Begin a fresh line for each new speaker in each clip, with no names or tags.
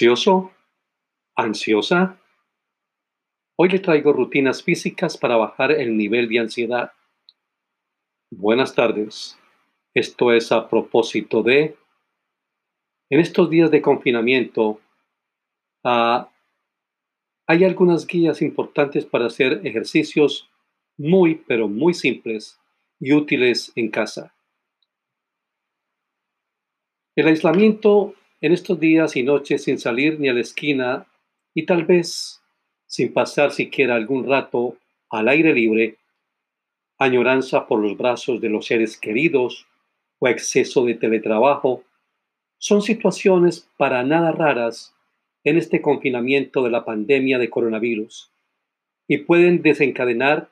¿Ansioso? ¿Ansiosa? Hoy le traigo rutinas físicas para bajar el nivel de ansiedad. Buenas tardes. Esto es a propósito de... En estos días de confinamiento, uh, hay algunas guías importantes para hacer ejercicios muy, pero muy simples y útiles en casa. El aislamiento en estos días y noches sin salir ni a la esquina y tal vez sin pasar siquiera algún rato al aire libre, añoranza por los brazos de los seres queridos o exceso de teletrabajo, son situaciones para nada raras en este confinamiento de la pandemia de coronavirus y pueden desencadenar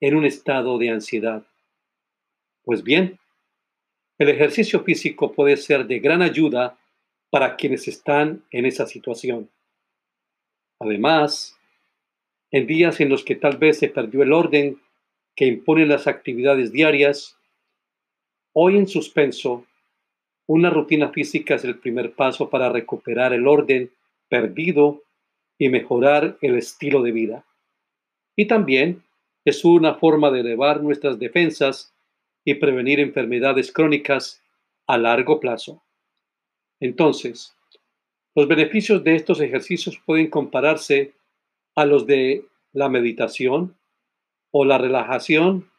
en un estado de ansiedad. Pues bien, el ejercicio físico puede ser de gran ayuda para quienes están en esa situación. Además, en días en los que tal vez se perdió el orden que imponen las actividades diarias, hoy en suspenso, una rutina física es el primer paso para recuperar el orden perdido y mejorar el estilo de vida. Y también es una forma de elevar nuestras defensas y prevenir enfermedades crónicas a largo plazo. Entonces, los beneficios de estos ejercicios pueden compararse a los de la meditación o la relajación,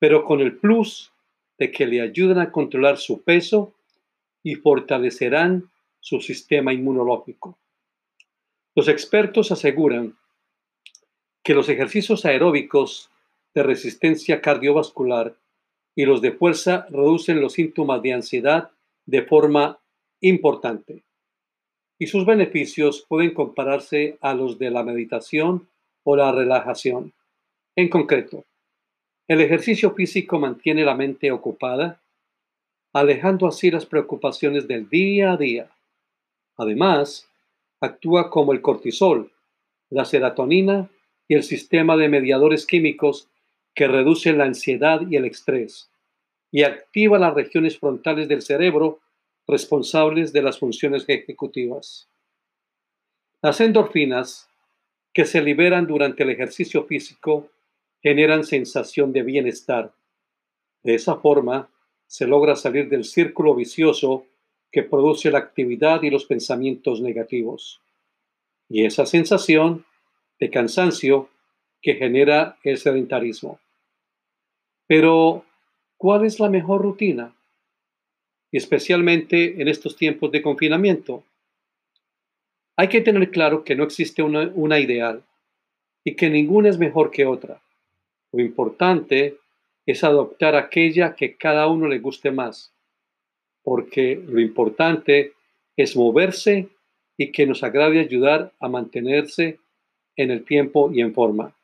pero con el plus de que le ayudan a controlar su peso y fortalecerán su sistema inmunológico. Los expertos aseguran que los ejercicios aeróbicos de resistencia cardiovascular y los de fuerza reducen los síntomas de ansiedad de forma importante y sus beneficios pueden compararse a los de la meditación o la relajación. En concreto, el ejercicio físico mantiene la mente ocupada, alejando así las preocupaciones del día a día. Además, actúa como el cortisol, la serotonina y el sistema de mediadores químicos que reducen la ansiedad y el estrés, y activa las regiones frontales del cerebro responsables de las funciones ejecutivas. Las endorfinas que se liberan durante el ejercicio físico generan sensación de bienestar. De esa forma, se logra salir del círculo vicioso que produce la actividad y los pensamientos negativos. Y esa sensación de cansancio que genera el sedentarismo. Pero, ¿cuál es la mejor rutina? Especialmente en estos tiempos de confinamiento. Hay que tener claro que no existe una, ideal y que ninguna es mejor que otra. Lo importante es adoptar aquella que cada uno le guste más, porque lo importante es moverse y que nos agrade ayudar a mantenerse en el tiempo y en forma.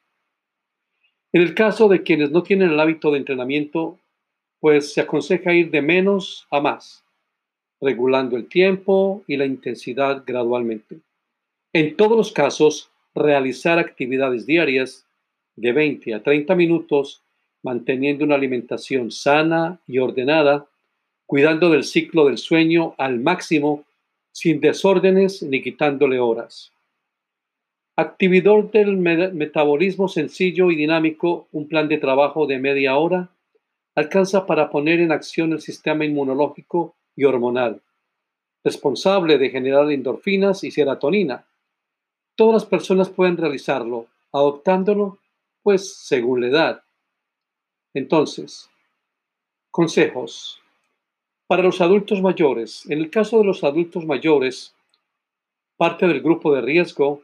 En el caso de quienes no tienen el hábito de entrenamiento, pues se aconseja ir de menos a más, regulando el tiempo y la intensidad gradualmente. En todos los casos, realizar actividades diarias de 20 a 30 minutos, manteniendo una alimentación sana y ordenada, cuidando del ciclo del sueño al máximo, sin desórdenes ni quitándole horas. Actividad del metabolismo sencillo y dinámico, un plan de trabajo de media hora alcanza para poner en acción el sistema inmunológico y hormonal, responsable de generar endorfinas y serotonina. Todas las personas pueden realizarlo, adoptándolo, pues según la edad. Entonces, consejos. Para los adultos mayores, en el caso de los adultos mayores, parte del grupo de riesgo,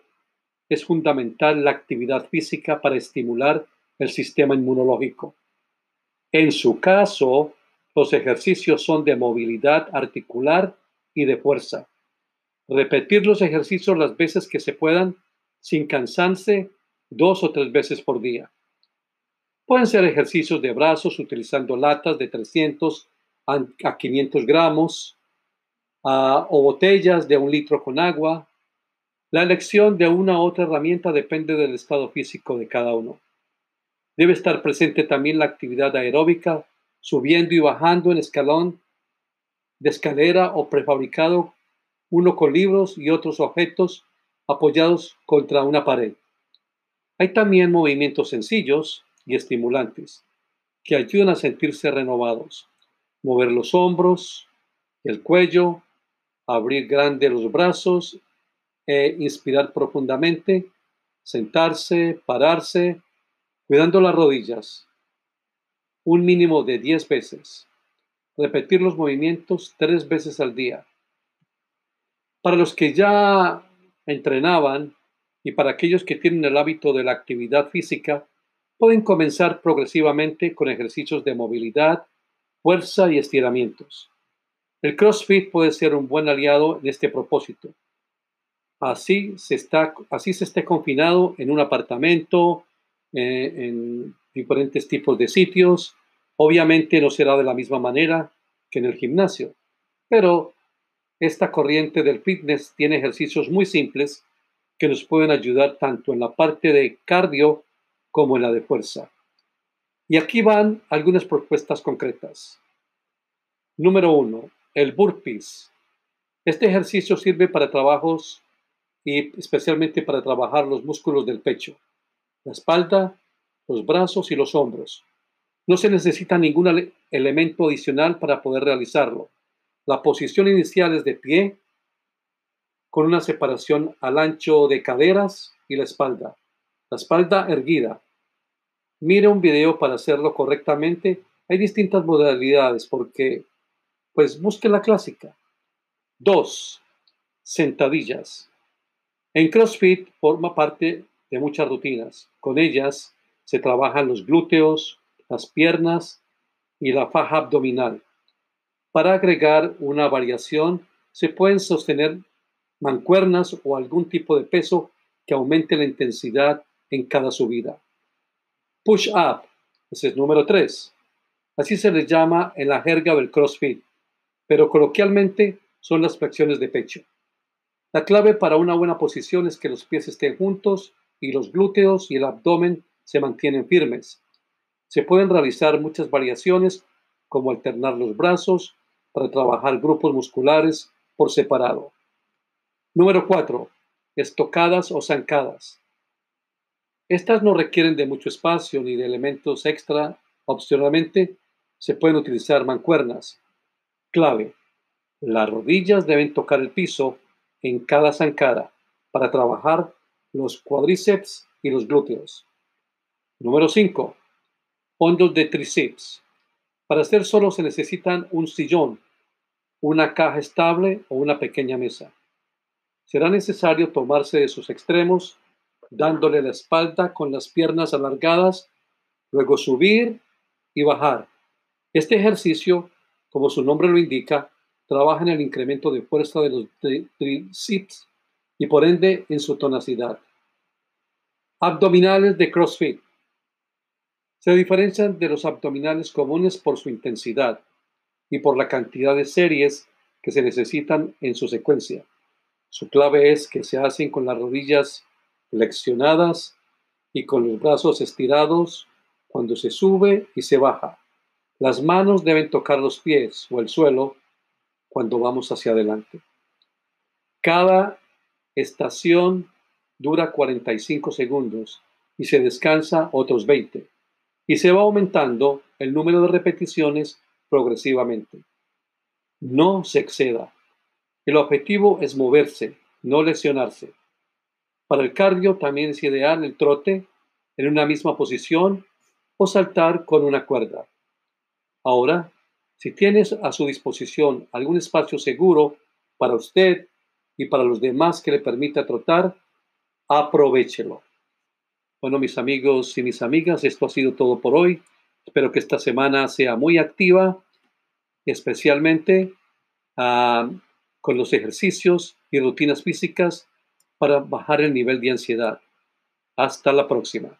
es fundamental la actividad física para estimular el sistema inmunológico. En su caso, los ejercicios son de movilidad articular y de fuerza. Repetir los ejercicios las veces que se puedan sin cansarse dos o tres veces por día. Pueden ser ejercicios de brazos utilizando latas de 300 a 500 gramos o botellas de un litro con agua. La elección de una u otra herramienta depende del estado físico de cada uno. Debe estar presente también la actividad aeróbica, subiendo y bajando en escalón de escalera o prefabricado uno con libros y otros objetos apoyados contra una pared. Hay también movimientos sencillos y estimulantes que ayudan a sentirse renovados. Mover los hombros, el cuello, abrir grande los brazos e inspirar profundamente, sentarse, pararse, cuidando las rodillas, un mínimo de 10 veces. Repetir los movimientos tres veces al día. Para los que ya entrenaban y para aquellos que tienen el hábito de la actividad física, pueden comenzar progresivamente con ejercicios de movilidad, fuerza y estiramientos. El CrossFit puede ser un buen aliado en este propósito. Así se, está, así se esté confinado en un apartamento, eh, en diferentes tipos de sitios. Obviamente no será de la misma manera que en el gimnasio, pero esta corriente del fitness tiene ejercicios muy simples que nos pueden ayudar tanto en la parte de cardio como en la de fuerza. Y aquí van algunas propuestas concretas. Número uno, el burpees. Este ejercicio sirve para trabajos y especialmente para trabajar los músculos del pecho, la espalda, los brazos y los hombros. No se necesita ningún elemento adicional para poder realizarlo. La posición inicial es de pie, con una separación al ancho de caderas y la espalda. La espalda erguida. Mire un video para hacerlo correctamente. Hay distintas modalidades porque, pues, busque la clásica. 2. Sentadillas. En CrossFit forma parte de muchas rutinas. Con ellas se trabajan los glúteos, las piernas y la faja abdominal. Para agregar una variación, se pueden sostener mancuernas o algún tipo de peso que aumente la intensidad en cada subida. Push up, ese es número 3. Así se les llama en la jerga del CrossFit, pero coloquialmente son las flexiones de pecho. La clave para una buena posición es que los pies estén juntos y los glúteos y el abdomen se mantienen firmes. Se pueden realizar muchas variaciones como alternar los brazos para trabajar grupos musculares por separado. Número 4. Estocadas o zancadas. Estas no requieren de mucho espacio ni de elementos extra. Opcionalmente, se pueden utilizar mancuernas. Clave. Las rodillas deben tocar el piso en cada zancada para trabajar los cuádriceps y los glúteos. Número 5. Fondos de tríceps. Para hacer solo se necesitan un sillón, una caja estable o una pequeña mesa. Será necesario tomarse de sus extremos, dándole la espalda con las piernas alargadas, luego subir y bajar. Este ejercicio, como su nombre lo indica, trabaja en el incremento de fuerza de los tríceps y por ende en su tonacidad. Abdominales de CrossFit. Se diferencian de los abdominales comunes por su intensidad y por la cantidad de series que se necesitan en su secuencia. Su clave es que se hacen con las rodillas flexionadas y con los brazos estirados cuando se sube y se baja. Las manos deben tocar los pies o el suelo cuando vamos hacia adelante. Cada estación dura 45 segundos y se descansa otros 20 y se va aumentando el número de repeticiones progresivamente. No se exceda. El objetivo es moverse, no lesionarse. Para el cardio también es ideal el trote en una misma posición o saltar con una cuerda. Ahora, si tienes a su disposición algún espacio seguro para usted y para los demás que le permita trotar, aprovechelo. Bueno, mis amigos y mis amigas, esto ha sido todo por hoy. Espero que esta semana sea muy activa, especialmente ah, con los ejercicios y rutinas físicas para bajar el nivel de ansiedad. Hasta la próxima.